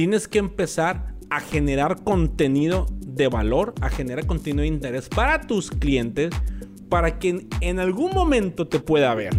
tienes que empezar a generar contenido de valor, a generar contenido de interés para tus clientes, para que en algún momento te pueda ver.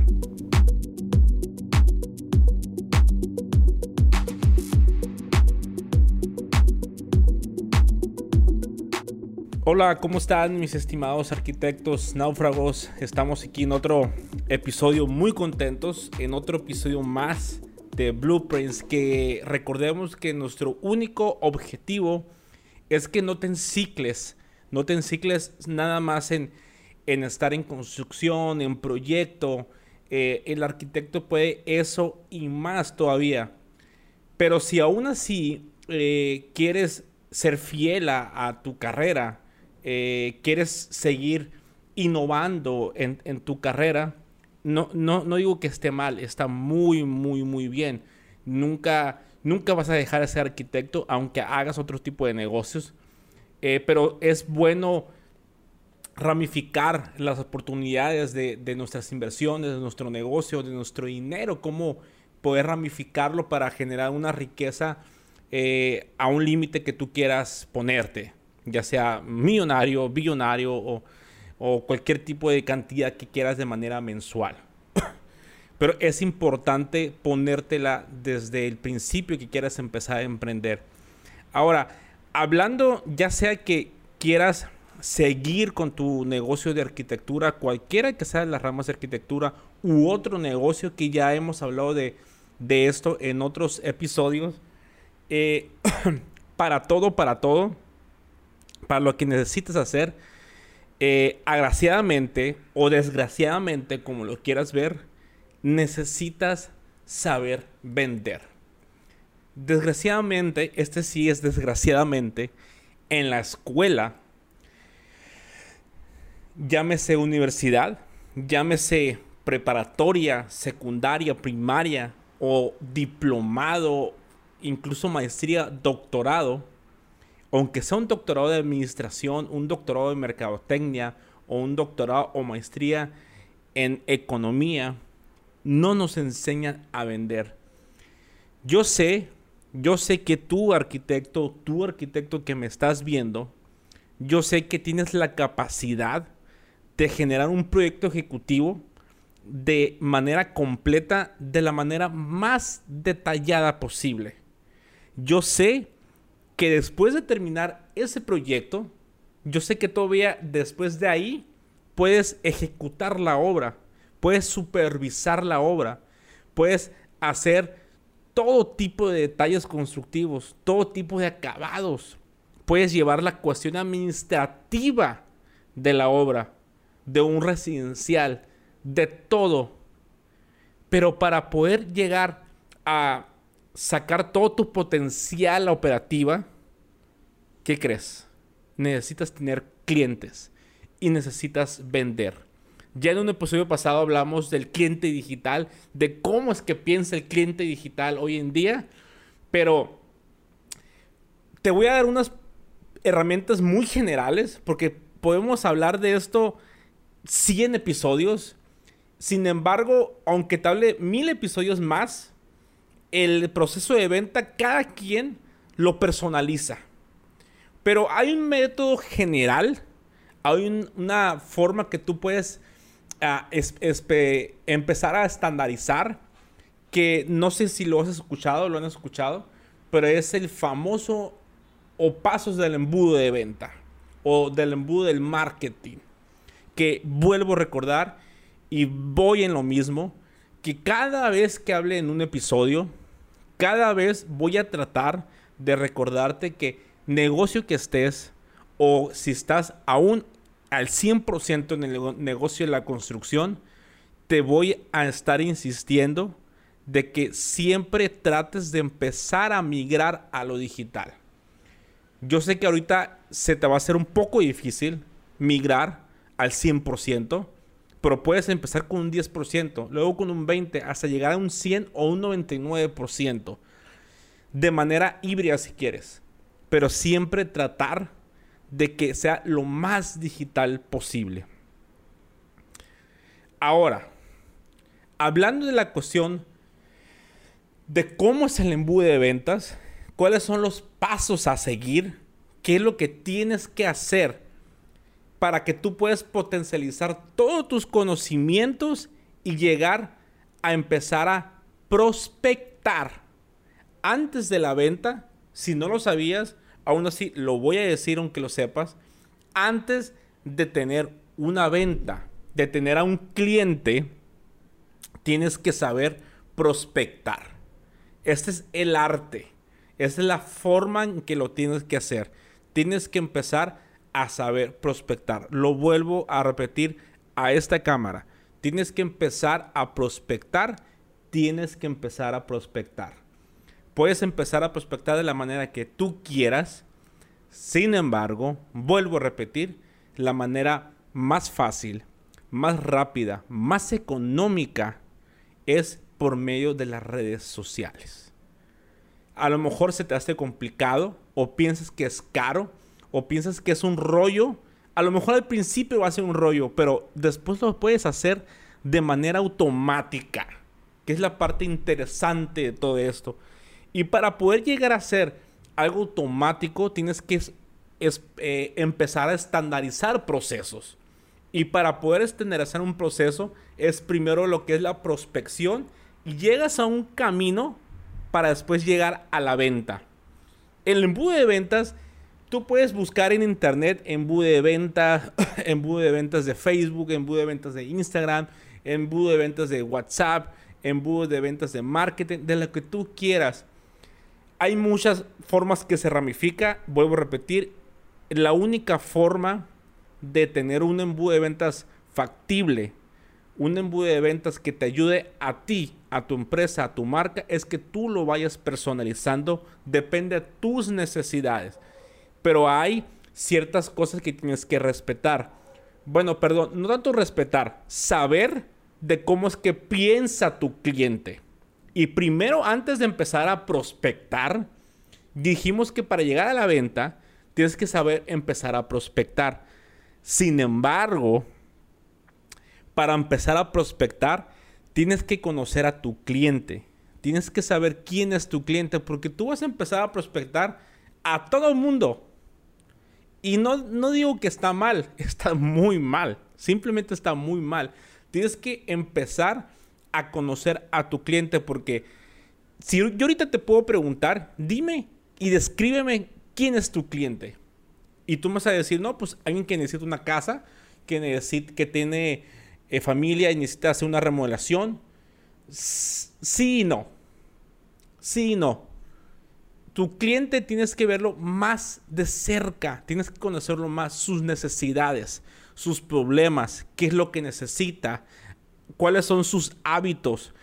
Hola, ¿cómo están mis estimados arquitectos náufragos? Estamos aquí en otro episodio muy contentos, en otro episodio más de Blueprints, que recordemos que nuestro único objetivo es que no te encicles, no te encicles nada más en, en estar en construcción, en proyecto. Eh, el arquitecto puede eso y más todavía. Pero si aún así eh, quieres ser fiel a tu carrera, eh, quieres seguir innovando en, tu carrera, no, no, no, digo que esté mal, está muy, muy, muy bien. Nunca, nunca vas a dejar de ser arquitecto, aunque hagas otro tipo de negocios. Eh, pero es bueno ramificar las oportunidades de, nuestras inversiones, de nuestro negocio, de nuestro dinero, cómo poder ramificarlo para generar una riqueza eh, a un límite que tú quieras ponerte ya sea millonario, billonario o, cualquier tipo de cantidad que quieras de manera mensual. Pero es importante ponértela desde el principio que quieras empezar a emprender. Ahora, hablando ya sea que quieras seguir con tu negocio de arquitectura, cualquiera que sea las ramas de arquitectura u otro negocio que ya hemos hablado de, esto en otros episodios, eh, para todo, para todo, para lo que necesitas hacer, eh, agraciadamente o desgraciadamente, como lo quieras ver, necesitas saber vender. Desgraciadamente, este sí es desgraciadamente, en la escuela, llámese universidad, llámese preparatoria, secundaria, primaria o diplomado, incluso maestría, doctorado, aunque sea un doctorado de administración, un doctorado de mercadotecnia o un doctorado o maestría en economía, no nos enseñan a vender. Yo sé, yo sé que tú arquitecto, tú arquitecto que me estás viendo, yo sé que tienes la capacidad de generar un proyecto ejecutivo de manera completa, de la manera más detallada posible. Yo sé que después de terminar ese proyecto, yo sé que todavía después de ahí puedes ejecutar la obra, puedes supervisar la obra, puedes hacer todo tipo de detalles constructivos, todo tipo de acabados. Puedes llevar la cuestión administrativa de la obra, de un residencial, de todo. Pero para poder llegar a sacar todo tu potencial operativa, ¿qué crees? Necesitas tener clientes y necesitas vender. Ya en un episodio pasado hablamos del cliente digital, de cómo es que piensa el cliente digital hoy en día, pero te voy a dar unas herramientas muy generales porque podemos hablar de esto 100 episodios. Sin embargo, aunque te hable mil episodios más, el proceso de venta cada quien lo personaliza. Pero hay un método general, hay una forma que tú puedes ah, empezar a estandarizar, que no sé si lo has escuchado, lo han escuchado, pero es el famoso o pasos del embudo de venta o del embudo del marketing, que vuelvo a recordar y voy en lo mismo, que cada vez que hable en un episodio, cada vez voy a tratar de recordarte que negocio que estés o si estás aún al 100% en el negocio de la construcción, te voy a estar insistiendo de que siempre trates de empezar a migrar a lo digital. Yo sé que ahorita se te va a hacer un poco difícil migrar al 100%, pero puedes empezar con un 10%, luego con un 20%, hasta llegar a un 100 o un 99%. De manera híbrida si quieres. Pero siempre tratar de que sea lo más digital posible. Ahora, hablando de la cuestión de cómo es el embudo de ventas, cuáles son los pasos a seguir, qué es lo que tienes que hacer para que tú puedas potencializar todos tus conocimientos y llegar a empezar a prospectar antes de la venta. Si no lo sabías, aún así lo voy a decir aunque lo sepas, antes de tener una venta, de tener a un cliente, tienes que saber prospectar. Este es el arte. Esta es la forma en que lo tienes que hacer. Tienes que empezar a saber prospectar. Lo vuelvo a repetir a esta cámara. Tienes que empezar a prospectar. Tienes que empezar a prospectar. Puedes empezar a prospectar de la manera que tú quieras. Sin embargo, vuelvo a repetir, la manera más fácil, más rápida, más económica es por medio de las redes sociales. A lo mejor se te hace complicado o piensas que es caro o piensas que es un rollo. A lo mejor al principio va a ser un rollo, pero después lo puedes hacer de manera automática, que es la parte interesante de todo esto. Y para poder llegar a ser algo automático, tienes que eh, empezar a estandarizar procesos. Y para poder estandarizar un proceso, es primero lo que es la prospección y llegas a un camino para después llegar a la venta. El embudo de ventas, tú puedes buscar en internet embudo de ventas, embudo de ventas de Facebook, embudo de ventas de Instagram, embudo de ventas de WhatsApp, embudo de ventas de marketing, de lo que tú quieras. Hay muchas formas que se ramifica, vuelvo a repetir, la única forma de tener un embudo de ventas factible, un embudo de ventas que te ayude a ti, a tu empresa, a tu marca, es que tú lo vayas personalizando, depende de tus necesidades. Pero hay ciertas cosas que tienes que respetar. Bueno, perdón, no tanto respetar, saber de cómo es que piensa tu cliente. Y primero, antes de empezar a prospectar, dijimos que para llegar a la venta, tienes que saber empezar a prospectar. Sin embargo, para empezar a prospectar, tienes que conocer a tu cliente. Tienes que saber quién es tu cliente, porque tú vas a empezar a prospectar a todo el mundo. Y no, no digo que está mal, está muy mal. Simplemente está muy mal. Tienes que empezar a conocer a tu cliente, porque si yo ahorita te puedo preguntar, dime y descríbeme quién es tu cliente. Y tú me vas a decir, no, pues alguien que necesita una casa, que, necesita, que tiene eh, familia y necesita hacer una remodelación. Sí y no. Sí y no. Tu cliente tienes que verlo más de cerca, tienes que conocerlo más, sus necesidades, sus problemas, qué es lo que necesita, cuáles son sus hábitos,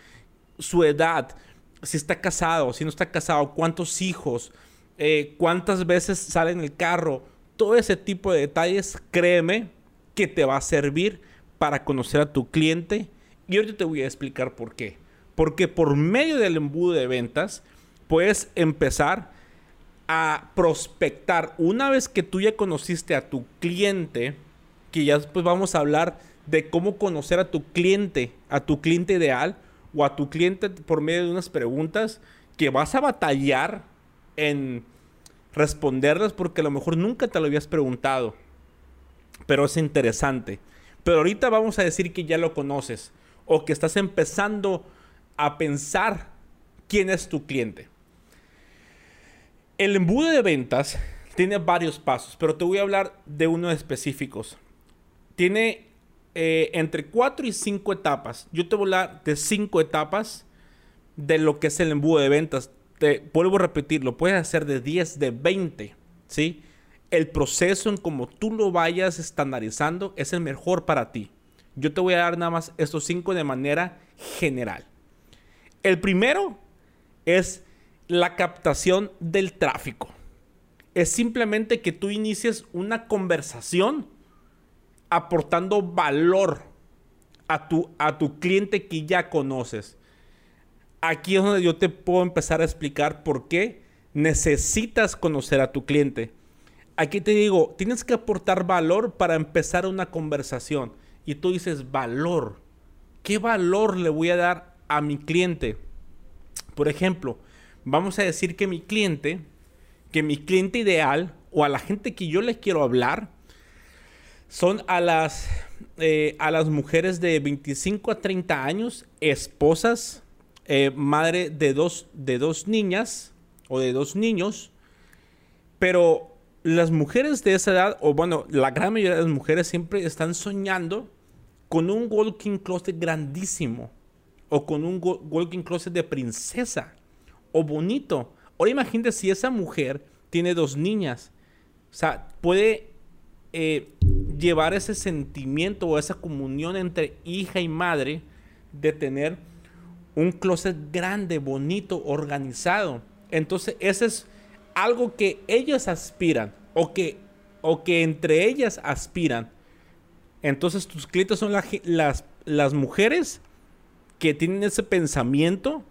su edad, si está casado, si no está casado, cuántos hijos, eh, cuántas veces sale en el carro, todo ese tipo de detalles, créeme que te va a servir para conocer a tu cliente. Y ahorita te voy a explicar por qué. Porque por medio del embudo de ventas, puedes empezar a prospectar. Una vez que tú ya conociste a tu cliente, que ya después vamos a hablar de cómo conocer a tu cliente, a tu cliente ideal o a tu cliente por medio de unas preguntas que vas a batallar en responderlas porque a lo mejor nunca te lo habías preguntado. Pero es interesante. Pero ahorita vamos a decir que ya lo conoces o que estás empezando a pensar quién es tu cliente. El embudo de ventas tiene varios pasos, pero te voy a hablar de uno específicos. Tiene eh, entre 4 y 5 etapas. Yo te voy a hablar de 5 etapas de lo que es el embudo de ventas te vuelvo a repetir, lo puedes hacer de 10, de 20, ¿sí? El proceso en como tú lo vayas estandarizando es el mejor para ti. Yo te voy a dar nada más estos cinco de manera general. El primero es la captación del tráfico. Es simplemente que tú inicies una conversación aportando valor a tu, a tu cliente que ya conoces aquí es donde yo te puedo empezar a explicar por qué necesitas conocer a tu cliente. Aquí te digo, tienes que aportar valor para empezar una conversación. Y tú dices, valor. ¿Qué valor le voy a dar a mi cliente? Por ejemplo, vamos a decir que mi cliente, que mi cliente ideal o a la gente que yo le quiero hablar, son a las, eh, a las mujeres de 25 a 30 años, esposas, eh, madre de dos, de dos niñas o de dos niños, pero las mujeres de esa edad, o bueno, la gran mayoría de las mujeres siempre están soñando con un walking closet grandísimo o con un walking closet de princesa o bonito. Ahora imagínate si esa mujer tiene dos niñas. O sea, puede eh, llevar ese sentimiento o esa comunión entre hija y madre de tener un closet grande, bonito, organizado. Entonces, ese es algo que ellas aspiran o que, o que entre ellas aspiran. Entonces tus clientes son las, las mujeres que tienen ese pensamiento,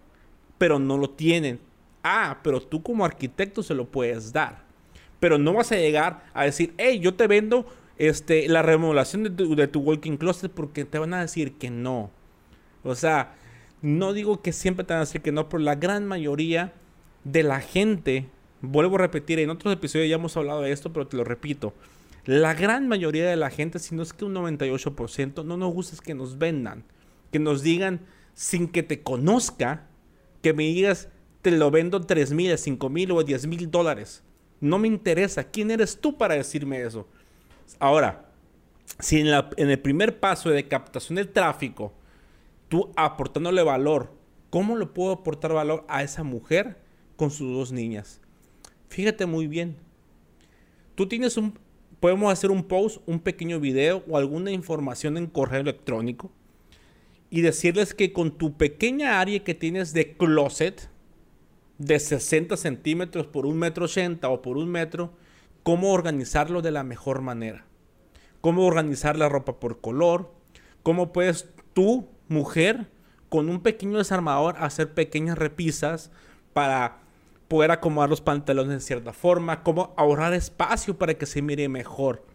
pero no lo tienen. Ah, pero tú como arquitecto se lo puedes dar. Pero no vas a llegar a decir, hey, yo te vendo este, la remodelación de tu, de tu walking closet porque te van a decir que no. O sea, no digo que siempre te van a decir que no, pero la gran mayoría de la gente vuelvo a repetir, en otros episodios ya hemos hablado de esto, pero te lo repito. La gran mayoría de la gente, si no es que un 98%, no nos gusta es que nos vendan, que nos digan sin que te conozca, que me digas, te lo vendo 3 mil, 5 mil o 10 mil dólares. No me interesa. ¿Quién eres tú para decirme eso? Ahora, si en, el primer paso de captación del tráfico, tú aportándole valor, ¿cómo le puedo aportar valor a esa mujer con sus dos niñas? Fíjate muy bien. Tú tienes un... Podemos hacer un post, un pequeño video o alguna información en correo electrónico y decirles que con tu pequeña área que tienes de closet de 60 centímetros por un metro 80 o por un metro, cómo organizarlo de la mejor manera. Cómo organizar la ropa por color. Cómo puedes tú, mujer, con un pequeño desarmador hacer pequeñas repisas para poder acomodar los pantalones de cierta forma, cómo ahorrar espacio para que se mire mejor.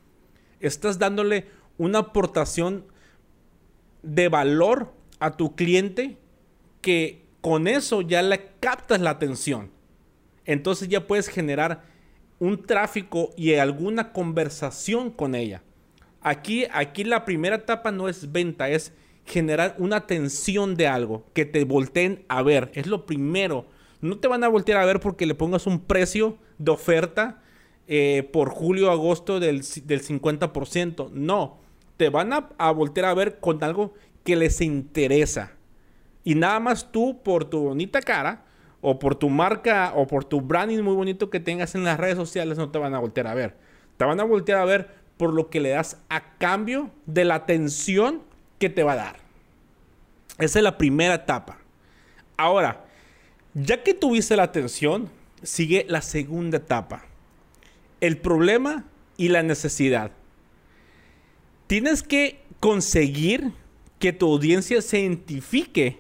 Estás dándole una aportación de valor a tu cliente que con eso ya le captas la atención. Entonces ya puedes generar un tráfico y alguna conversación con ella. Aquí, aquí la primera etapa no es venta, es generar una atención de algo, que te volteen a ver. Es lo primero no te van a voltear a ver porque le pongas un precio de oferta eh, por julio, agosto del, del 50%. No, te van a, a voltear a ver con algo que les interesa. Y nada más tú, por tu bonita cara, o por tu marca, o por tu branding muy bonito que tengas en las redes sociales, no te van a voltear a ver. Te van a voltear a ver por lo que le das a cambio de la atención que te va a dar. Esa es la primera etapa. Ahora, ya que tuviste la atención, sigue la segunda etapa. El problema y la necesidad. Tienes que conseguir que tu audiencia se identifique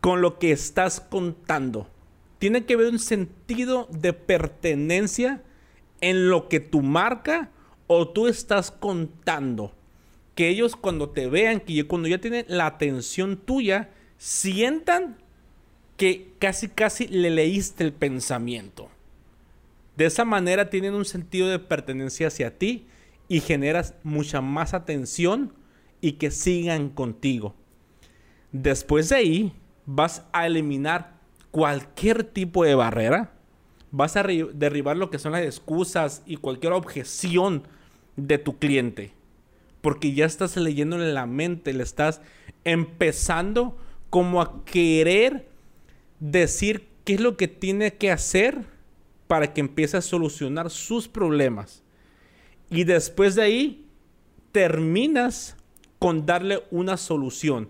con lo que estás contando. Tiene que haber un sentido de pertenencia en lo que tu marca o tú estás contando. Que ellos cuando te vean, que cuando ya tienen la atención tuya, sientan que casi casi le leíste el pensamiento. De esa manera tienen un sentido de pertenencia hacia ti y generas mucha más atención y que sigan contigo. Después de ahí vas a eliminar cualquier tipo de barrera, vas a derribar lo que son las excusas y cualquier objeción de tu cliente, porque ya estás leyéndole la mente, le estás empezando como a querer decir qué es lo que tiene que hacer para que empiece a solucionar sus problemas. Y después de ahí, terminas con darle una solución.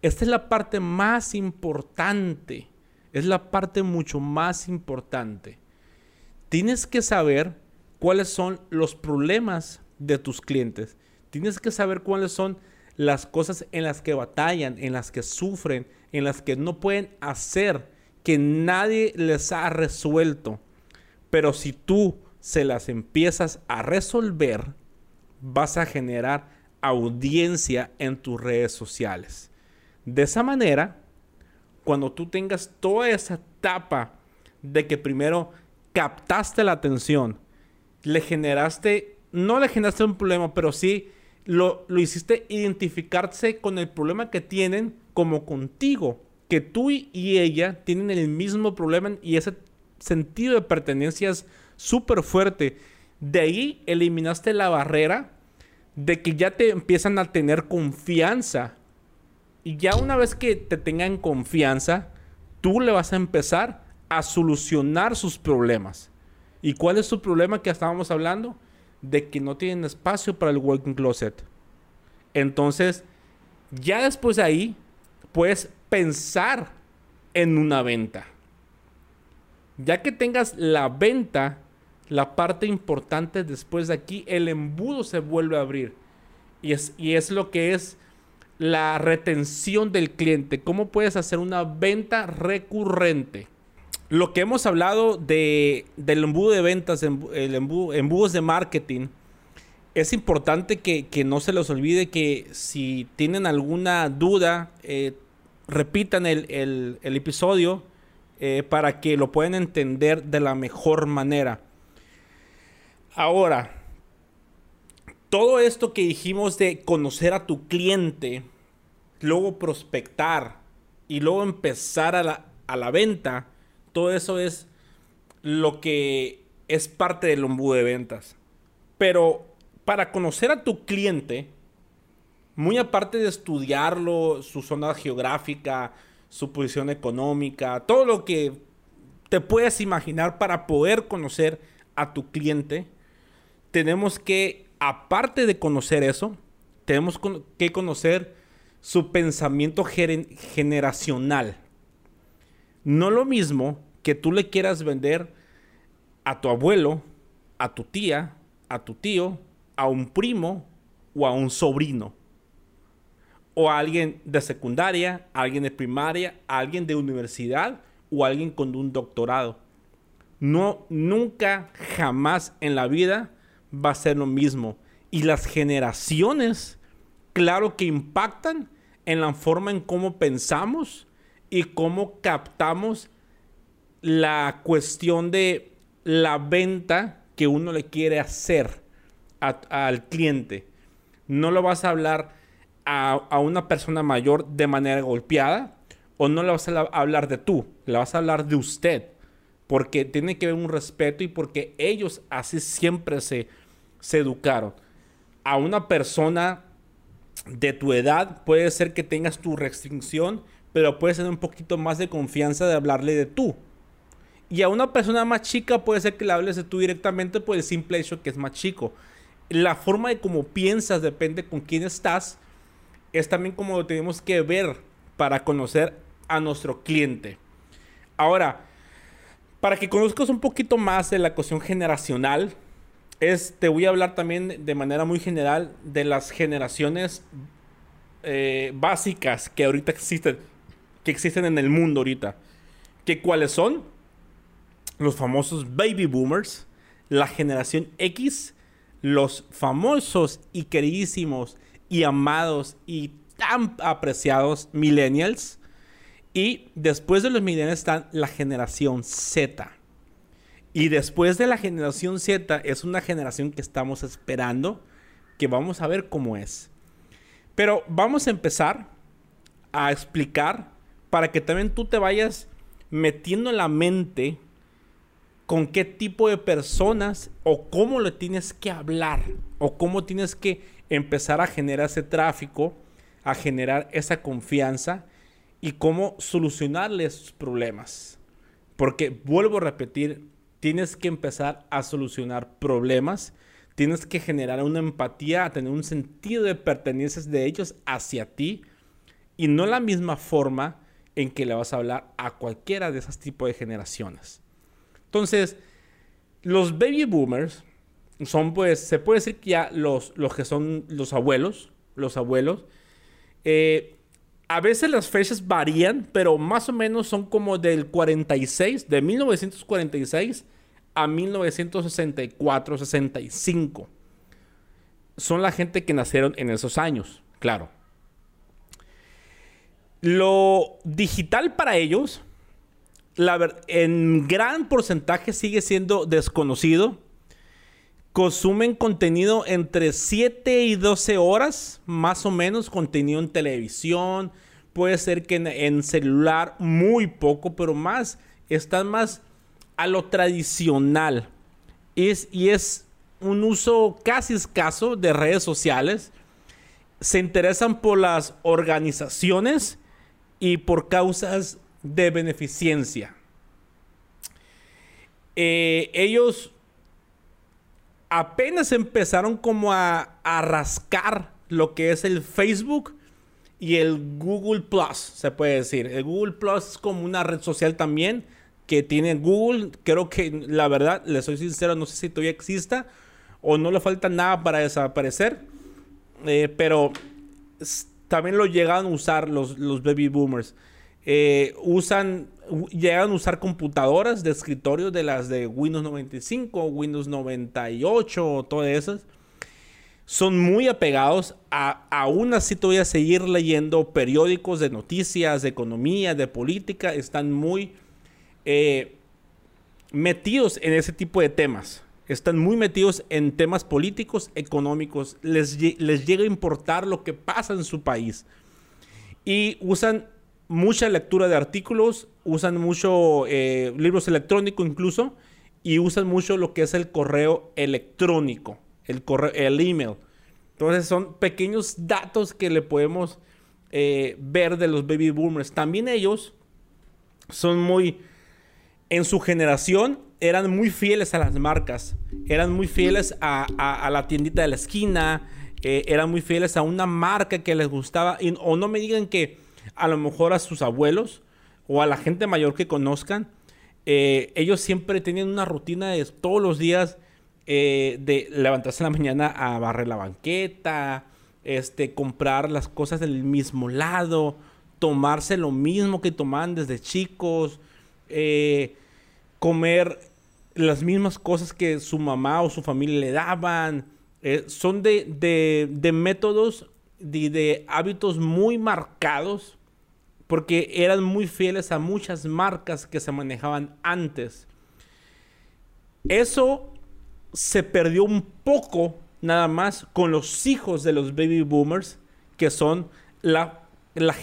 Esta es la parte más importante. Es la parte mucho más importante. Tienes que saber cuáles son los problemas de tus clientes. Tienes que saber cuáles son las cosas en las que batallan, en las que sufren, en las que no pueden hacer, que nadie les ha resuelto. Pero si tú se las empiezas a resolver, vas a generar audiencia en tus redes sociales. De esa manera, cuando tú tengas toda esa etapa de que primero captaste la atención, le generaste, no le generaste un problema, pero sí lo, lo hiciste identificarse con el problema que tienen como contigo, que tú y ella tienen el mismo problema y ese sentido de pertenencia es súper fuerte. De ahí eliminaste la barrera de que ya te empiezan a tener confianza. Y ya una vez que te tengan confianza, tú le vas a empezar a solucionar sus problemas. ¿Y cuál es su problema que estábamos hablando? De que no tienen espacio para el walking closet. Entonces, ya después de ahí, puedes pensar en una venta. Ya que tengas la venta, la parte importante después de aquí, el embudo se vuelve a abrir. Y es, y es lo que es la retención del cliente. ¿Cómo puedes hacer una venta recurrente? Lo que hemos hablado de, del embudo de ventas, el embudo, embudos de marketing, es importante que, no se les olvide que si tienen alguna duda, eh, repitan el, episodio eh, para que lo puedan entender de la mejor manera. Ahora, todo esto que dijimos de conocer a tu cliente, luego prospectar y luego empezar a la, a la venta, todo eso es lo que es parte del embudo de ventas. Pero para conocer a tu cliente, muy aparte de estudiarlo, su zona geográfica, su posición económica, todo lo que te puedes imaginar para poder conocer a tu cliente, tenemos que, aparte de conocer eso, tenemos que conocer su pensamiento generacional. No lo mismo que tú le quieras vender a tu abuelo, a tu tía, a tu tío, a un primo o a un sobrino. O a alguien de secundaria, a alguien de primaria, a alguien de universidad o a alguien con un doctorado. No, nunca, jamás en la vida va a ser lo mismo. Y las generaciones, claro que impactan en la forma en cómo pensamos y cómo captamos la cuestión de la venta que uno le quiere hacer al cliente. No lo vas a hablar a, una persona mayor de manera golpeada o no le vas a hablar de tú, le vas a hablar de usted. Porque tiene que haber un respeto y porque ellos así siempre se, se educaron. A una persona de tu edad puede ser que tengas tu restricción, pero puede ser un poquito más de confianza de hablarle de tú. Y a una persona más chica puede ser que le hables de tú directamente por el simple hecho que es más chico. La forma de cómo piensas depende con quién estás. Es también como lo tenemos que ver para conocer a nuestro cliente. Ahora, para que conozcas un poquito más de la cuestión generacional, es, te voy a hablar también de manera muy general de las generaciones eh, básicas que ahorita existen, que existen en el mundo ahorita. ¿Que ¿Cuáles son? Los famosos baby boomers, la generación X, los famosos y queridísimos y amados y tan apreciados millennials, y después de los millennials están la generación Z. Y después de la generación Z es una generación que estamos esperando, que vamos a ver cómo es. Pero vamos a empezar a explicar para que también tú te vayas metiendo en la mente con qué tipo de personas o cómo le tienes que hablar o cómo tienes que empezar a generar ese tráfico, a generar esa confianza y cómo solucionarle sus problemas. Porque vuelvo a repetir, tienes que empezar a solucionar problemas, tienes que generar una empatía, a tener un sentido de pertenencia de ellos hacia ti y no la misma forma en que le vas a hablar a cualquiera de esos tipos de generaciones. Entonces, los baby boomers son pues, se puede decir que ya los, los que son los abuelos, los abuelos, eh, a veces las fechas varían, pero más o menos son como del 46, de 1946 a 1964, 65. Son la gente que nacieron en esos años, claro. Lo digital para ellos la en gran porcentaje sigue siendo desconocido. Consumen contenido entre 7 y 12 horas, más o menos, contenido en televisión. Puede ser que en, celular muy poco, pero más, están más a lo tradicional. Es, y es un uso casi escaso de redes sociales. Se interesan por las organizaciones y por causas de beneficencia. Eh, ellos apenas empezaron como a, a, rascar lo que es el Facebook y el Google Plus, se puede decir. El Google Plus es como una red social también que tiene Google. Creo que la verdad, le soy sincero, no sé si todavía exista o no le falta nada para desaparecer. Eh, pero también lo llegan a usar los, los baby boomers. Eh, usan, llegan a usar computadoras de escritorio de las de Windows 95, Windows 98, todas esas. Son muy apegados a, aún así todavía seguir leyendo periódicos de noticias, de economía, de política. Están muy eh, metidos en ese tipo de temas. Están muy metidos en temas políticos, económicos. Les, les llega a importar lo que pasa en su país. Y usan mucha lectura de artículos, usan mucho eh, libros electrónicos incluso, y usan mucho lo que es el correo electrónico, el, correo, el email. Entonces son pequeños datos que le podemos eh, ver de los baby boomers. También ellos son muy, en su generación, eran muy fieles a las marcas, eran muy fieles a, la tiendita de la esquina, eh, eran muy fieles a una marca que les gustaba. o no me digan que a lo mejor a sus abuelos o a la gente mayor que conozcan, eh, ellos siempre tenían una rutina de todos los días eh, de levantarse en la mañana a barrer la banqueta, este, comprar las cosas del mismo lado, tomarse lo mismo que tomaban desde chicos, comer las mismas cosas que su mamá o su familia le daban. son de, de, de métodos y de hábitos muy marcados porque eran muy fieles a muchas marcas que se manejaban antes. Eso se perdió un poco nada más con los hijos de los baby boomers, que son la,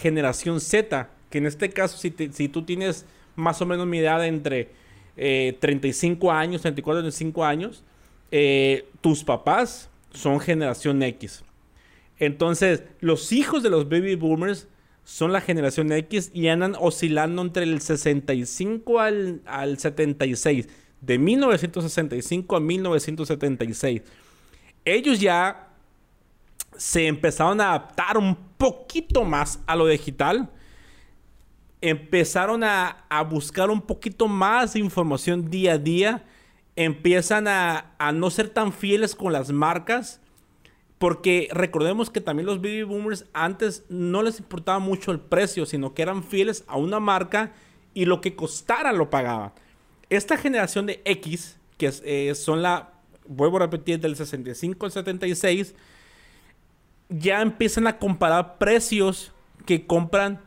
generación Z, que en este caso si, si, tú tienes más o menos mi edad entre 35 eh, años, 34, 35 años, eh, tus papás son generación X. Entonces, los hijos de los baby boomers son la generación X y andan oscilando entre el 65 al, al 76. De 1965 a 1976. Ellos ya se empezaron a adaptar un poquito más a lo digital. Empezaron a, a buscar un poquito más de información día a día. Empiezan a, a no ser tan fieles con las marcas porque recordemos que también los baby boomers antes no les importaba mucho el precio, sino que eran fieles a una marca y lo que costara lo pagaban. Esta generación de X, que eh, son la, vuelvo a repetir, del 65 al 76, ya empiezan a comparar precios que compran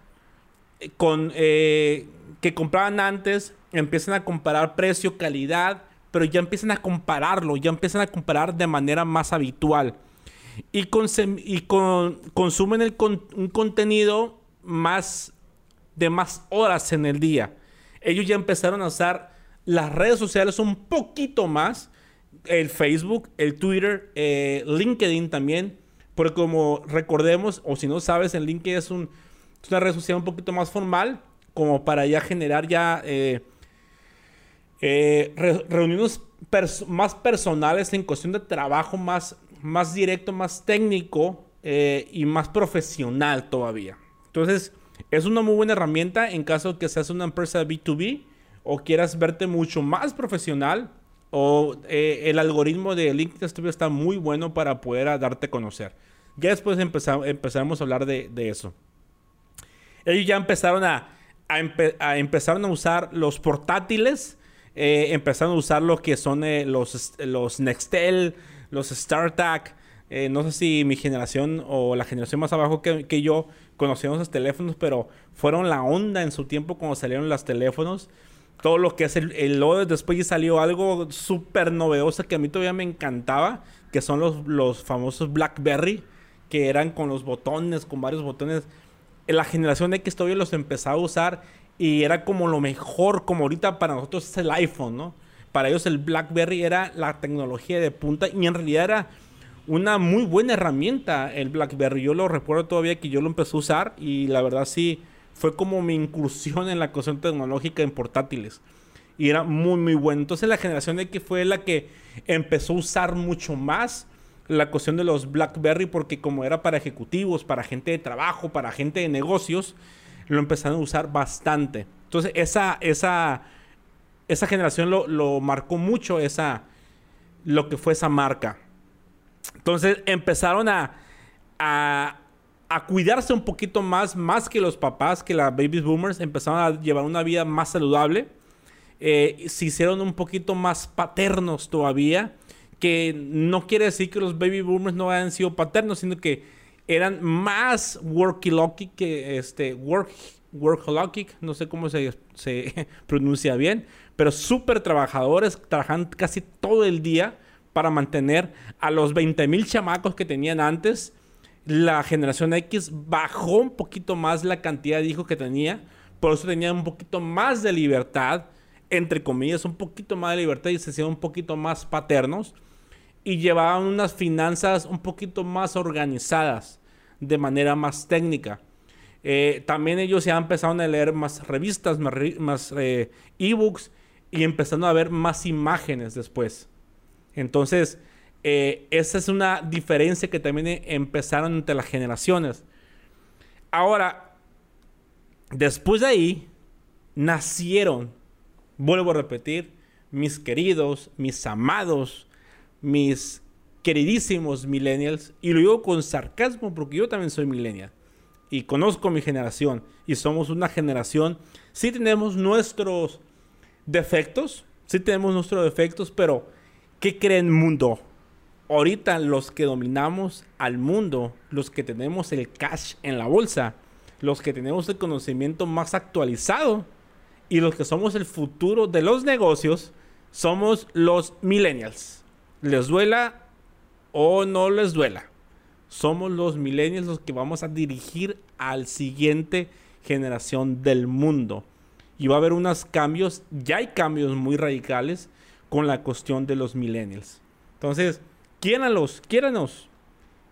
con eh, que compraban antes, empiezan a comparar precio, calidad, pero ya empiezan a compararlo, ya empiezan a comparar de manera más habitual y, y consumen el un contenido más de más horas en el día. Ellos ya empezaron a usar las redes sociales un poquito más, el Facebook, el Twitter, eh, LinkedIn también, porque como recordemos, o si no sabes, el LinkedIn es, un, una red social un poquito más formal, como para ya generar ya eh, eh, reuniones más personales en cuestión de trabajo más más directo, más técnico eh, y más profesional todavía. Entonces, es una muy buena herramienta en caso que seas una empresa B2B o quieras verte mucho más profesional o el algoritmo de LinkedIn está muy bueno para poder darte a conocer. Ya después empezamos a hablar de, eso. Ellos ya empezaron a, a, empezaron a usar los portátiles, eh, empezaron a usar lo que son los, los Nextel, los StarTAC. Eh, no sé si mi generación o la generación más abajo que, yo conocíamos los teléfonos, pero fueron la onda en su tiempo cuando salieron los teléfonos. todo lo que es el, el logo. Después ya salió algo súper novedoso que a mí todavía me encantaba, que son los, los famosos BlackBerry, que eran con los botones, con varios botones. La generación X todavía los empezaba a usar y era como lo mejor, como ahorita para nosotros es el iPhone, ¿no? Para ellos el BlackBerry era la tecnología de punta y en realidad era una muy buena herramienta el BlackBerry. Yo lo recuerdo todavía que yo lo empecé a usar y la verdad sí fue como mi incursión en la cuestión tecnológica en portátiles. Y era muy, muy bueno. Entonces la generación X fue la que empezó a usar mucho más la cuestión de los BlackBerry porque como era para ejecutivos, para gente de trabajo, para gente de negocios, lo empezaron a usar bastante. Entonces esa, esa, esa generación lo, lo marcó mucho esa, lo que fue esa marca. Entonces empezaron a, a, cuidarse un poquito más, más que los papás, que las baby boomers, empezaron a llevar una vida más saludable. Eh, se hicieron un poquito más paternos todavía, que no quiere decir que los baby boomers no hayan sido paternos, sino que eran más workaholic que este work workaholic, no sé cómo se, se pronuncia bien, pero súper trabajadores, trabajan casi todo el día para mantener a los 20 mil chamacos que tenían antes. La generación X bajó un poquito más la cantidad de hijos que tenía, por eso tenían un poquito más de libertad, entre comillas, un poquito más de libertad y se hacían un poquito más paternos y llevaban unas finanzas un poquito más organizadas, de manera más técnica. Eh, también ellos ya empezaron a leer más revistas, más, más eh, ebooks y empezaron a ver más imágenes después. Entonces, eh, esa es una diferencia que también e, empezaron entre las generaciones. Ahora, después de ahí, nacieron, vuelvo a repetir, mis queridos, mis amados, mis queridísimos millennials, y lo digo con sarcasmo porque yo también soy millennial y conozco mi generación y somos una generación, sí tenemos nuestros defectos, sí tenemos nuestros defectos, pero ¿Qué cree el mundo? Ahorita los que dominamos al mundo, los que tenemos el cash en la bolsa, los que tenemos el conocimiento más actualizado y los que somos el futuro de los negocios, somos los millennials. Les duela o no les duela. Somos los millennials los que vamos a dirigir al siguiente generación del mundo. Y va a haber unos cambios, ya hay cambios muy radicales con la cuestión de los millennials. Entonces, quiéranlos, quiéranos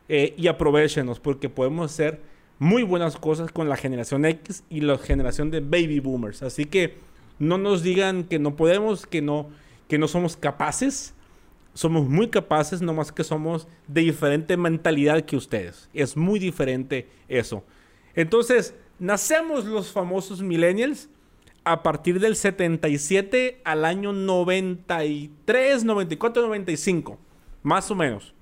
eh, y aprovechenos porque podemos hacer muy buenas cosas con la generación X y la generación de baby boomers. Así que no nos digan que no podemos, que no, que no somos capaces. Somos muy capaces, nomás que somos de diferente mentalidad que ustedes. Es muy diferente eso. Entonces, nacemos los famosos millennials a partir del 77 al año 93, 94, 95, más o menos.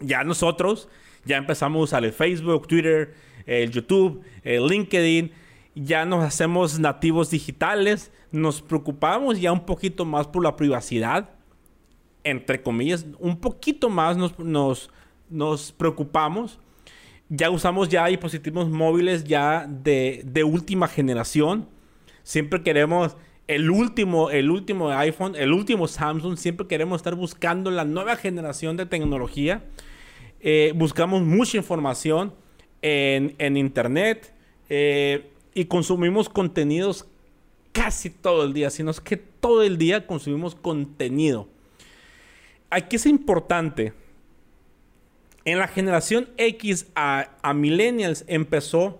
Ya nosotros ya empezamos a usar el Facebook, Twitter, el YouTube, el LinkedIn, ya nos hacemos nativos digitales, nos preocupamos ya un poquito más por la privacidad, entre comillas, un poquito más nos, nos, preocupamos. Ya usamos ya dispositivos móviles ya de, de última generación Siempre queremos el último, el último iPhone, el último Samsung. Siempre queremos estar buscando la nueva generación de tecnología. Eh, buscamos mucha información en, Internet eh, y consumimos contenidos casi todo el día, sino es que todo el día consumimos contenido. Aquí es importante. En la generación X a, millennials empezó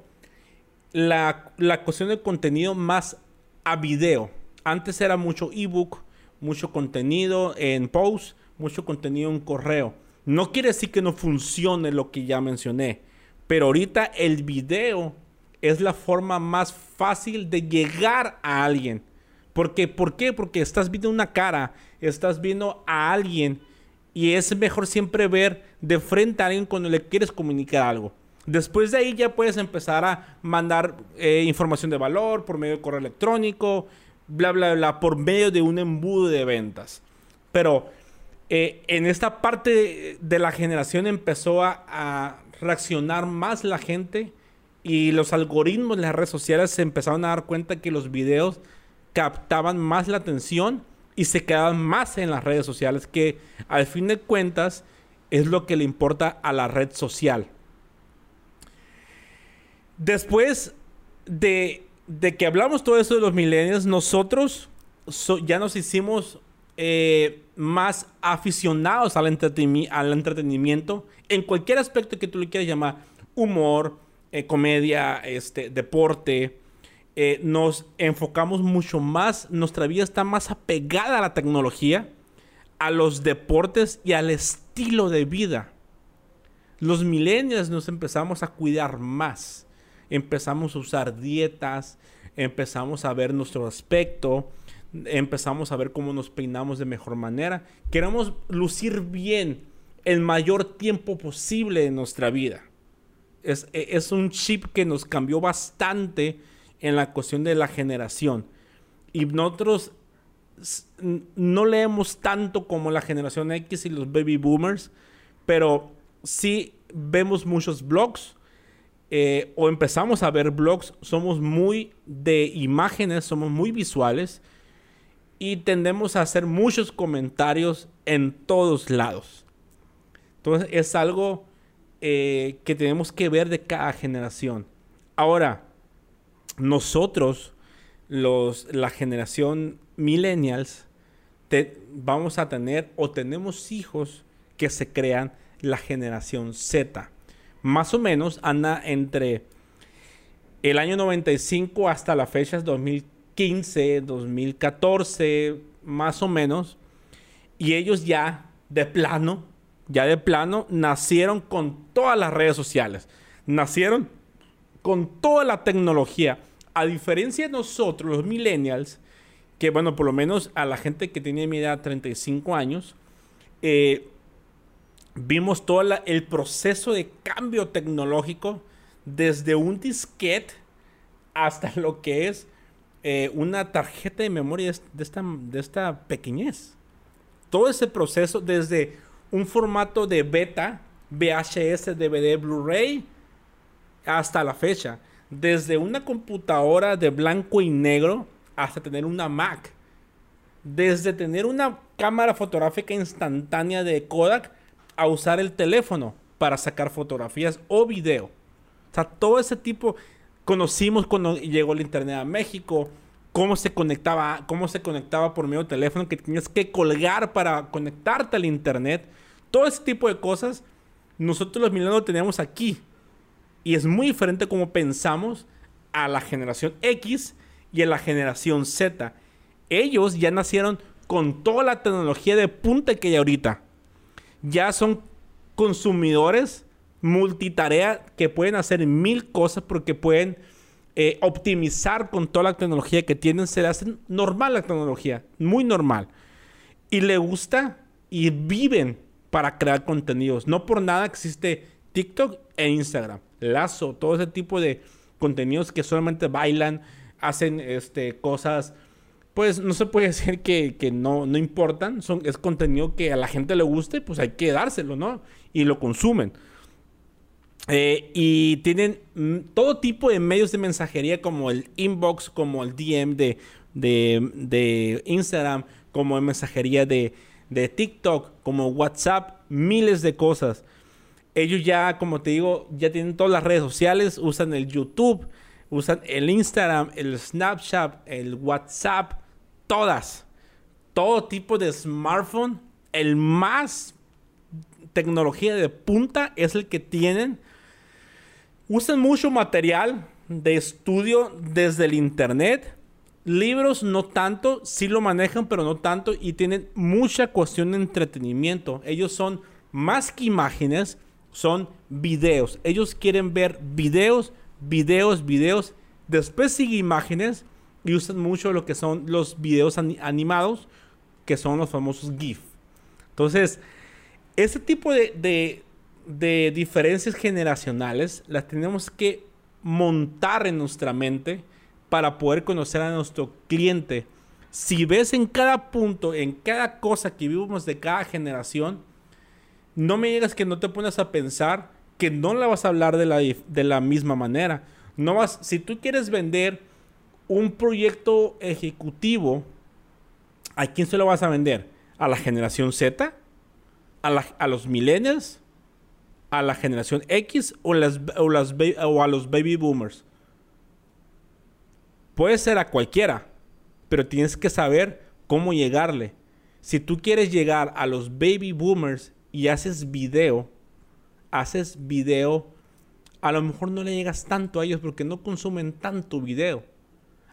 la, la cuestión de contenido más a video. Antes era mucho ebook, mucho contenido en post, mucho contenido en correo. No quiere decir que no funcione lo que ya mencioné, pero ahorita el video es la forma más fácil de llegar a alguien. Porque, ¿Por qué? Porque estás viendo una cara, estás viendo a alguien y es mejor siempre ver de frente a alguien cuando le quieres comunicar algo. Después de ahí ya puedes empezar a mandar eh, información de valor por medio de correo electrónico, bla, bla, bla, por medio de un embudo de ventas. Pero eh, en esta parte de la generación empezó a, a, reaccionar más la gente y los algoritmos de las redes sociales se empezaron a dar cuenta que los videos captaban más la atención y se quedaban más en las redes sociales, que al fin de cuentas es lo que le importa a la red social. Después de, que hablamos todo eso de los millennials, nosotros ya nos hicimos eh, más aficionados al, al, entretenimiento en cualquier aspecto que tú le quieras llamar, humor, eh, comedia, este, deporte. Eh, nos enfocamos mucho más, nuestra vida está más apegada a la tecnología, a los deportes y al estilo de vida. Los millennials nos empezamos a cuidar más empezamos a usar dietas, empezamos a ver nuestro aspecto, empezamos a ver cómo nos peinamos de mejor manera. Queremos lucir bien el mayor tiempo posible en nuestra vida. Es, es, un chip que nos cambió bastante en la cuestión de la generación. Y nosotros no leemos tanto como la generación X y los baby boomers, pero sí vemos muchos blogs, eh, o empezamos a ver blogs, somos muy de imágenes, somos muy visuales y tendemos a hacer muchos comentarios en todos lados. Entonces es algo eh, que tenemos que ver de cada generación. Ahora, nosotros, los, la generación millennials, vamos a tener o tenemos hijos que se crean la generación Z más o menos anda entre el año 95 hasta la fecha 2015, 2014, más o menos. Y ellos ya de plano, ya de plano, nacieron con todas las redes sociales. Nacieron con toda la tecnología. A diferencia de nosotros, los millennials, que bueno, por lo menos a la gente que tiene mi edad, 35 años, eh, vimos todo el proceso de cambio tecnológico desde un disquete hasta lo que es eh, una tarjeta de memoria de esta, de esta pequeñez. Todo ese proceso desde un formato de beta, VHS, DVD, Blu-ray, hasta la fecha. Desde una computadora de blanco y negro hasta tener una Mac. Desde tener una cámara fotográfica instantánea de Kodak a usar el teléfono para sacar fotografías o video. O sea, todo ese tipo conocimos cuando llegó el internet a México, cómo se conectaba, cómo se conectaba por medio de teléfono, que tenías que colgar para conectarte al internet. Todo ese tipo de cosas nosotros los milenios lo teníamos aquí. Y es muy diferente como pensamos a la generación X y a la generación Z. Ellos ya nacieron con toda la tecnología de punta que hay ahorita ya son consumidores multitarea que pueden hacer mil cosas porque pueden eh, optimizar con toda la tecnología que tienen. Se le hace normal la tecnología, muy normal. Y le gusta y viven para crear contenidos. No por nada existe TikTok e Instagram. Lazo, todo ese tipo de contenidos que solamente bailan, hacen este, cosas pues no se puede decir que, no, no importan. Son, es contenido que a la gente le guste, pues hay que dárselo, ¿no? Y lo consumen. Eh, y tienen mm, todo tipo de medios de mensajería como el inbox, como el DM de, de, Instagram, como mensajería de, de TikTok, como WhatsApp, miles de cosas. Ellos ya, como te digo, ya tienen todas las redes sociales, usan el YouTube, usan el Instagram, el Snapchat, el WhatsApp, todas. Todo tipo de smartphone. El más tecnología de punta es el que tienen. Usan mucho material de estudio desde el internet. Libros no tanto, sí lo manejan, pero no tanto. Y tienen mucha cuestión de entretenimiento. Ellos son más que imágenes, son videos. Ellos quieren ver videos, videos, videos. Después sigue imágenes y usan mucho lo que son los videos animados, que son los famosos GIF. Entonces, ese tipo de, de, diferencias generacionales las tenemos que montar en nuestra mente para poder conocer a nuestro cliente. Si ves en cada punto, en cada cosa que vivimos de cada generación, no me digas que no te pones a pensar que no la vas a hablar de la, de la misma manera. No vas, si tú quieres vender un proyecto ejecutivo, ¿a quién se lo vas a vender? ¿A la generación Z? ¿A, los millennials? ¿A la generación X? ¿O, las, o a los baby boomers? Puede ser a cualquiera, pero tienes que saber cómo llegarle. Si tú quieres llegar a los baby boomers y haces video, haces video, a lo mejor no le llegas tanto a ellos porque no consumen tanto video.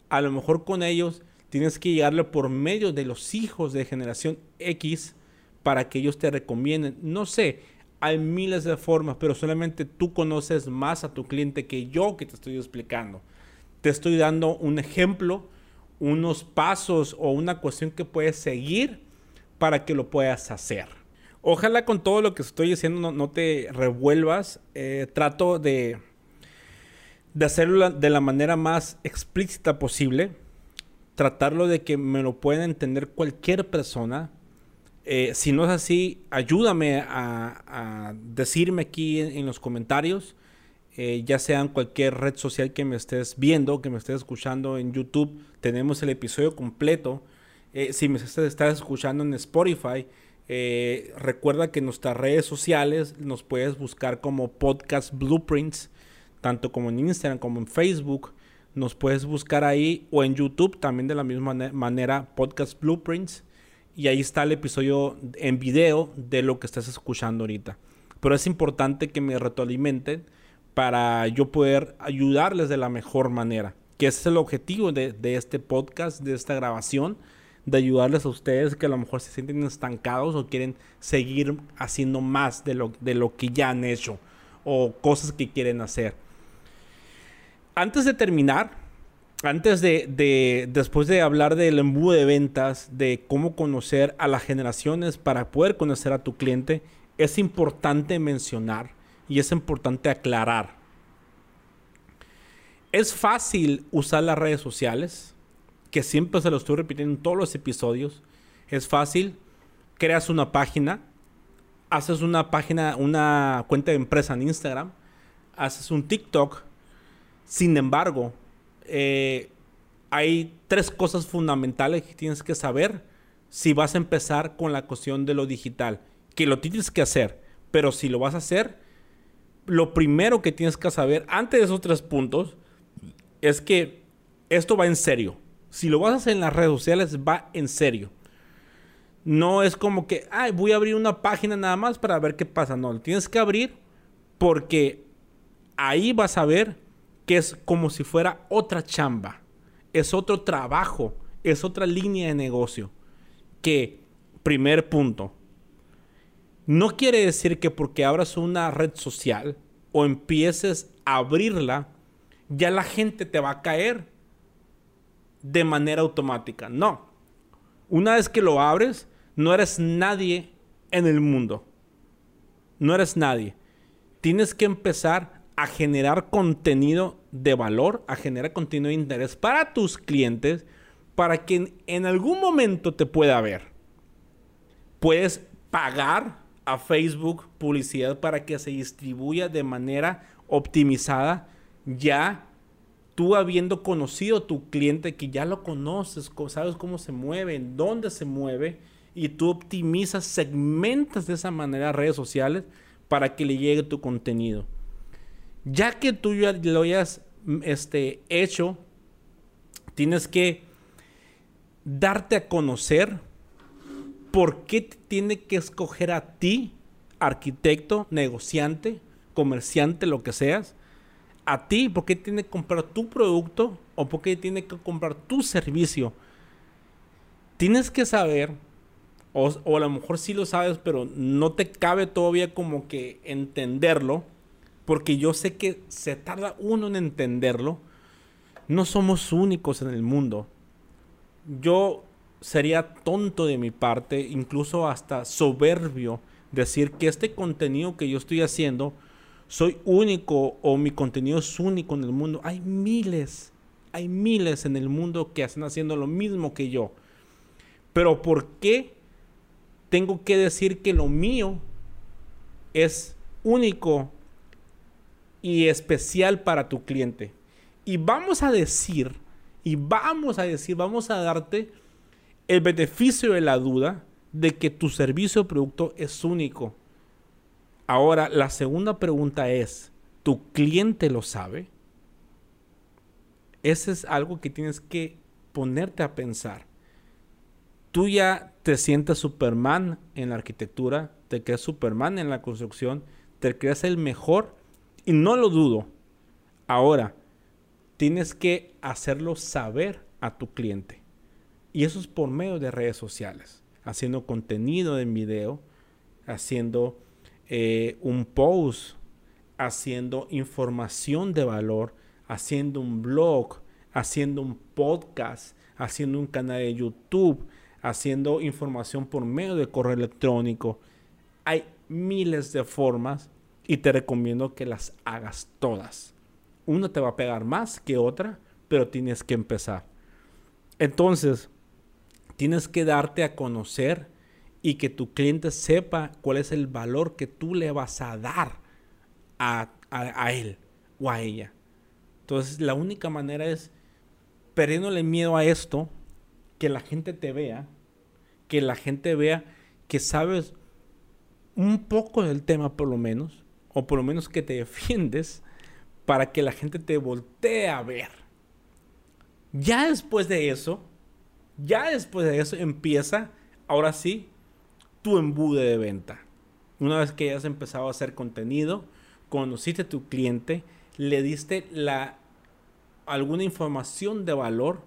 A lo mejor con ellos tienes que llegarle por medio de los hijos de generación X para que ellos te recomienden. No sé, hay miles de formas, pero solamente tú conoces más a tu cliente que yo que te estoy explicando. Te estoy dando un ejemplo, unos pasos o una cuestión que puedes seguir para que lo puedas hacer. Ojalá con todo lo que estoy diciendo no, te revuelvas. Eh, trato de, de hacerlo de la manera más explícita posible. Tratarlo de que me lo pueda entender cualquier persona. Eh, si no es así, ayúdame a, decirme aquí en, los comentarios. Eh, ya sea en cualquier red social que me estés viendo, que me estés escuchando en YouTube, tenemos el episodio completo. si me estás escuchando en Spotify, eh, recuerda que en nuestras redes sociales nos puedes buscar como Podcast Blueprints, tanto como en Instagram como en Facebook. Nos puedes buscar ahí o en YouTube también de la misma manera Podcast Blueprints. Y ahí está el episodio en video de lo que estás escuchando ahorita. Pero es importante que me retroalimenten para yo poder ayudarles de la mejor manera. Que ese es el objetivo de, de este podcast, de esta grabación de ayudarles a ustedes que a lo mejor se sienten estancados o quieren seguir haciendo más de lo, de lo que ya han hecho o cosas que quieren hacer. Antes de terminar, antes de, de, después de hablar del embudo de ventas, de cómo conocer a las generaciones para poder conocer a tu cliente, es importante mencionar y es importante aclarar. Es fácil usar las redes sociales, que siempre se lo estoy repitiendo en todos los episodios. Es fácil. Creas una página. Haces una página, una cuenta de empresa en Instagram. Haces un TikTok. Sin embargo, eh, hay tres cosas fundamentales que tienes que saber si vas a empezar con la cuestión de lo digital. Que lo tienes que hacer. Pero si lo vas a hacer, lo primero que tienes que saber antes de esos tres puntos es que esto va en serio si lo vas a hacer en las redes sociales, va en serio. No es como que, ay, voy a abrir una página nada más para ver qué pasa. No, lo tienes que abrir porque ahí vas a ver que es como si fuera otra chamba. Es otro trabajo. Es otra línea de negocio. Que, primer punto, no quiere decir que porque abras una red social o empieces a abrirla, ya la gente te va a caer de manera automática. No. Una vez que lo abres, no eres nadie en el mundo. No eres nadie. Tienes que empezar a generar contenido de valor, a generar contenido de interés para tus clientes, para que en, algún momento te pueda ver. Puedes pagar a Facebook publicidad para que se distribuya de manera optimizada ya tú habiendo conocido a tu cliente que ya lo conoces, sabes cómo se mueve, en dónde se mueve, y tú optimizas, segmentas de esa manera redes sociales para que le llegue tu contenido. Ya que tú ya lo hayas este, hecho, tienes que darte a conocer por qué tiene que escoger a ti, arquitecto, negociante, comerciante, lo que seas, a ti, por qué tiene que comprar tu producto o por qué tiene que comprar tu servicio. Tienes que saber, o, a lo mejor sí lo sabes, pero no te cabe todavía como que entenderlo, porque yo sé que se tarda uno en entenderlo. No somos únicos en el mundo. Yo sería tonto de mi parte, incluso hasta soberbio, decir que este contenido que yo estoy haciendo soy único o mi contenido es único en el mundo. Hay miles, hay miles en el mundo que están haciendo lo mismo que yo. Pero ¿por qué tengo que decir que lo mío es único y especial para tu cliente? Y vamos a decir Y vamos a decir, vamos a darte el beneficio de la duda de que tu servicio o producto es único. Ahora, la segunda pregunta es, ¿tu cliente lo sabe? Ese es algo que tienes que ponerte a pensar. Tú ya te sientes Superman en la arquitectura, te crees Superman en la construcción, te crees el mejor y no lo dudo. Ahora, tienes que hacerlo saber a tu cliente. Y eso es por medio de redes sociales, haciendo contenido en video, haciendo eh, un post, haciendo información de valor, haciendo un blog, haciendo un podcast, haciendo un canal de YouTube, haciendo información por medio de correo electrónico. Hay miles de formas y te recomiendo que las hagas todas. Una te va a pegar más que otra, pero tienes que empezar. Entonces, tienes que darte a conocer y que tu cliente sepa cuál es el valor que tú le vas a dar a, a él o a ella. Entonces, la única manera es perdiéndole miedo a esto, que la gente te vea, que la gente vea que sabes un poco del tema por lo menos, o por lo menos que te defiendes, para que la gente te voltee a ver. Ya después de eso, ya después de eso empieza, ahora sí, tu embude de venta. Una vez que hayas empezado a hacer contenido, conociste a tu cliente, le diste la, alguna información de valor,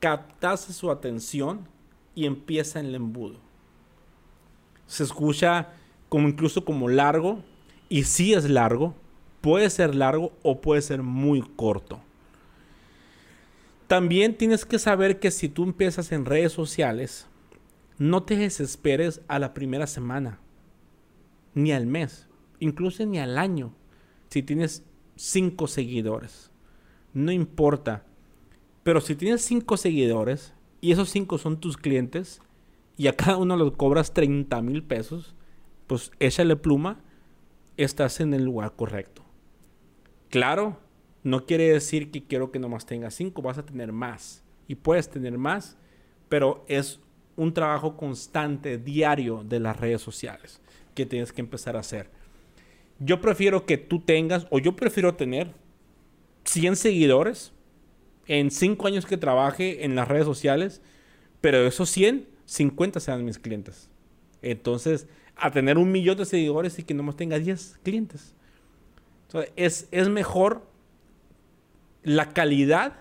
captaste su atención y empieza en el embudo. Se escucha como incluso como largo y si es largo, puede ser largo o puede ser muy corto. También tienes que saber que si tú empiezas en redes sociales, no te desesperes a la primera semana, ni al mes, incluso ni al año, si tienes cinco seguidores. No importa. Pero si tienes cinco seguidores y esos cinco son tus clientes y a cada uno los cobras 30 mil pesos, pues échale pluma, estás en el lugar correcto. Claro, no quiere decir que quiero que nomás tengas cinco, vas a tener más. Y puedes tener más, pero es un trabajo constante, diario de las redes sociales que tienes que empezar a hacer. Yo prefiero que tú tengas, o yo prefiero tener 100 seguidores en 5 años que trabaje en las redes sociales, pero de esos 100, 50 sean mis clientes. Entonces, a tener un millón de seguidores y que nomás tenga 10 clientes. Entonces, es, es mejor la calidad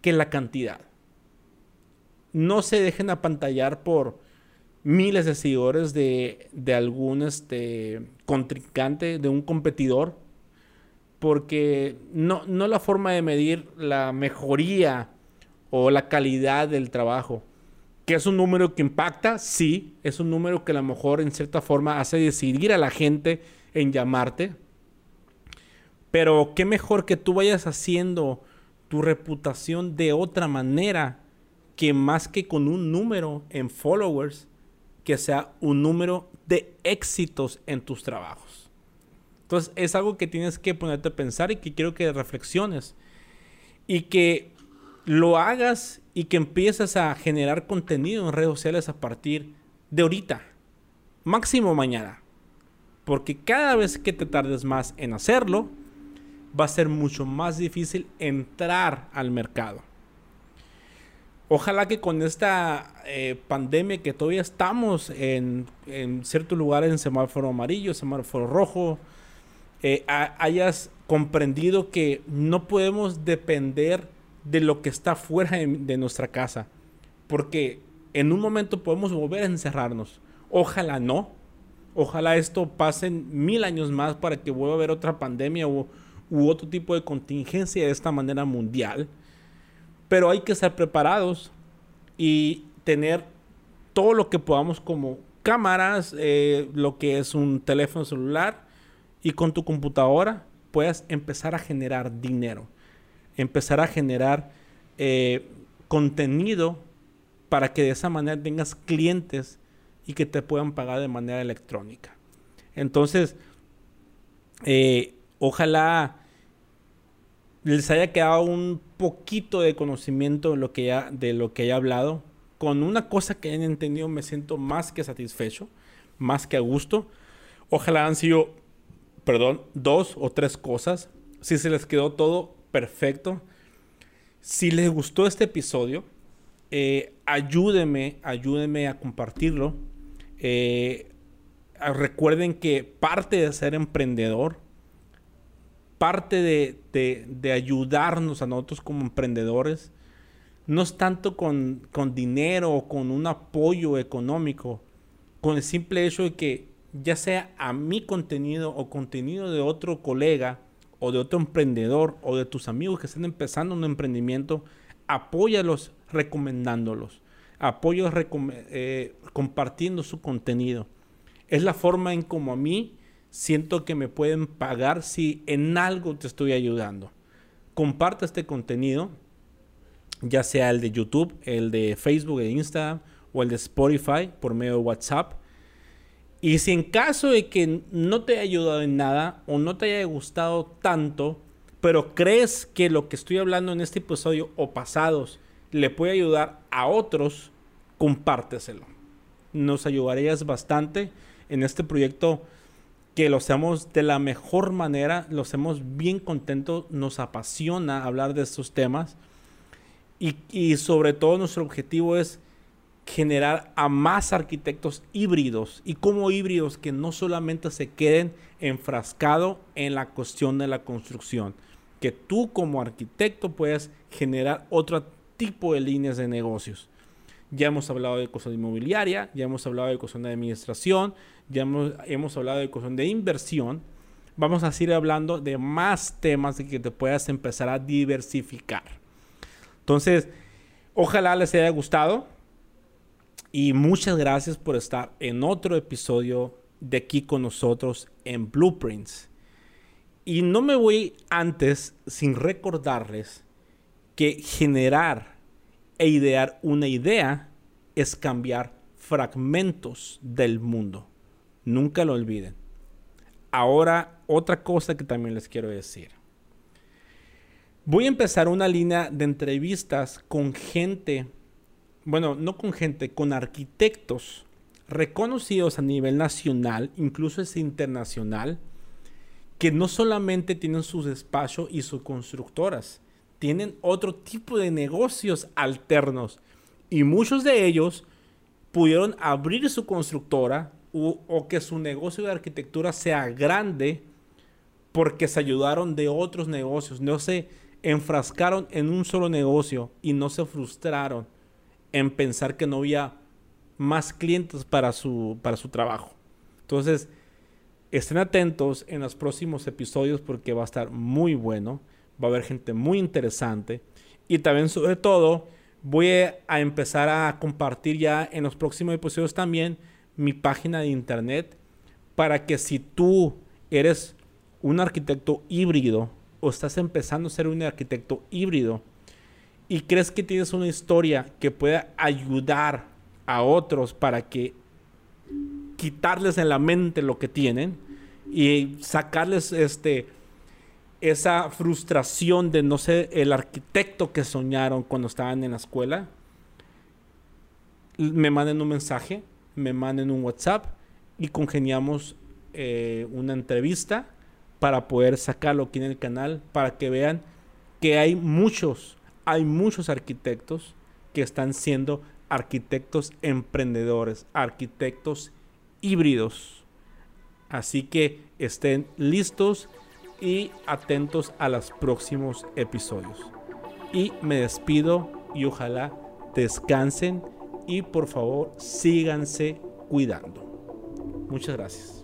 que la cantidad. No se dejen apantallar por miles de seguidores de, de algún este, contrincante, de un competidor, porque no, no la forma de medir la mejoría o la calidad del trabajo. Que es un número que impacta, sí, es un número que a lo mejor en cierta forma hace decidir a la gente en llamarte, pero qué mejor que tú vayas haciendo tu reputación de otra manera que más que con un número en followers, que sea un número de éxitos en tus trabajos. Entonces es algo que tienes que ponerte a pensar y que quiero que reflexiones y que lo hagas y que empieces a generar contenido en redes sociales a partir de ahorita, máximo mañana. Porque cada vez que te tardes más en hacerlo, va a ser mucho más difícil entrar al mercado. Ojalá que con esta eh, pandemia que todavía estamos en, en ciertos lugares en semáforo amarillo, semáforo rojo, eh, hayas comprendido que no podemos depender de lo que está fuera de, nuestra casa. Porque en un momento podemos volver a encerrarnos. Ojalá no. Ojalá esto pase mil años más para que vuelva a haber otra pandemia o u otro tipo de contingencia de esta manera mundial. Pero hay que estar preparados y tener todo lo que podamos como cámaras, eh, lo que es un teléfono celular y con tu computadora puedas empezar a generar dinero, empezar a generar eh, contenido para que de esa manera tengas clientes y que te puedan pagar de manera electrónica. Entonces, eh, ojalá les haya quedado un poquito de conocimiento de lo que ya, de lo que he hablado. Con una cosa que hayan entendido me siento más que satisfecho, más que a gusto. Ojalá han sido, perdón, dos o tres cosas. Si se les quedó todo perfecto. Si les gustó este episodio, eh, ayúdenme, ayúdenme a compartirlo. Eh, recuerden que parte de ser emprendedor parte de, ayudarnos a nosotros como emprendedores no es tanto con, dinero o con un apoyo económico, con el simple hecho de que ya sea a mi contenido o contenido de otro colega o de otro emprendedor o de tus amigos que están empezando un emprendimiento, apóyalos recomendándolos, apóyalos eh, compartiendo su contenido. Es la forma en como a mí siento que me pueden pagar si en algo te estoy ayudando. Comparte este contenido, ya sea el de YouTube, el de Facebook, e Instagram o el de Spotify por medio de WhatsApp. Y si en caso de que no te haya ayudado en nada o no te haya gustado tanto, pero crees que lo que estoy hablando en este episodio o pasados le puede ayudar a otros, compárteselo. Nos ayudarías bastante en este proyecto que lo hacemos de la mejor manera, lo hacemos bien contentos, nos apasiona hablar de estos temas y, sobre todo nuestro objetivo es generar a más arquitectos híbridos y como híbridos que no solamente se queden enfrascados en la cuestión de la construcción, que tú como arquitecto puedas generar otro tipo de líneas de negocios. Ya hemos hablado de de inmobiliaria, ya hemos hablado de cosas de administración, ya hemos, hablado de cosas de inversión. Vamos a seguir hablando de más temas de que te puedas empezar a diversificar. Entonces, ojalá les haya gustado y muchas gracias por estar en otro episodio de aquí con nosotros en Blueprints. Y no me voy antes sin recordarles que generar e idear una idea es cambiar fragmentos del mundo. Nunca lo olviden. Ahora, otra cosa que también les quiero decir. Voy a empezar una línea de entrevistas con gente, bueno, no con gente, con arquitectos reconocidos a nivel nacional, incluso es internacional, que no solamente tienen sus despachos y sus constructoras, tienen otro tipo de negocios alternos. Y muchos de ellos pudieron abrir su constructora o, que su negocio de arquitectura sea grande porque se ayudaron de otros negocios. No se enfrascaron en un solo negocio y no se frustraron en pensar que no había más clientes para su, para su trabajo. Entonces, estén atentos en los próximos episodios porque va a estar muy bueno va a haber gente muy interesante. Y también, sobre todo, voy a empezar a compartir ya en los próximos episodios también mi página de internet para que si tú eres un arquitecto híbrido o estás empezando a ser un arquitecto híbrido y crees que tienes una historia que pueda ayudar a otros para que quitarles en la mente lo que tienen y sacarles este esa frustración de no ser el arquitecto que soñaron cuando estaban en la escuela, me manden un mensaje, me manden un WhatsApp y congeniamos eh, una entrevista para poder sacarlo aquí en el canal, para que vean que hay muchos, hay muchos arquitectos que están siendo arquitectos emprendedores, arquitectos híbridos. Así que estén listos y atentos a los próximos episodios. Y me despido y ojalá descansen y por favor síganse cuidando. Muchas gracias.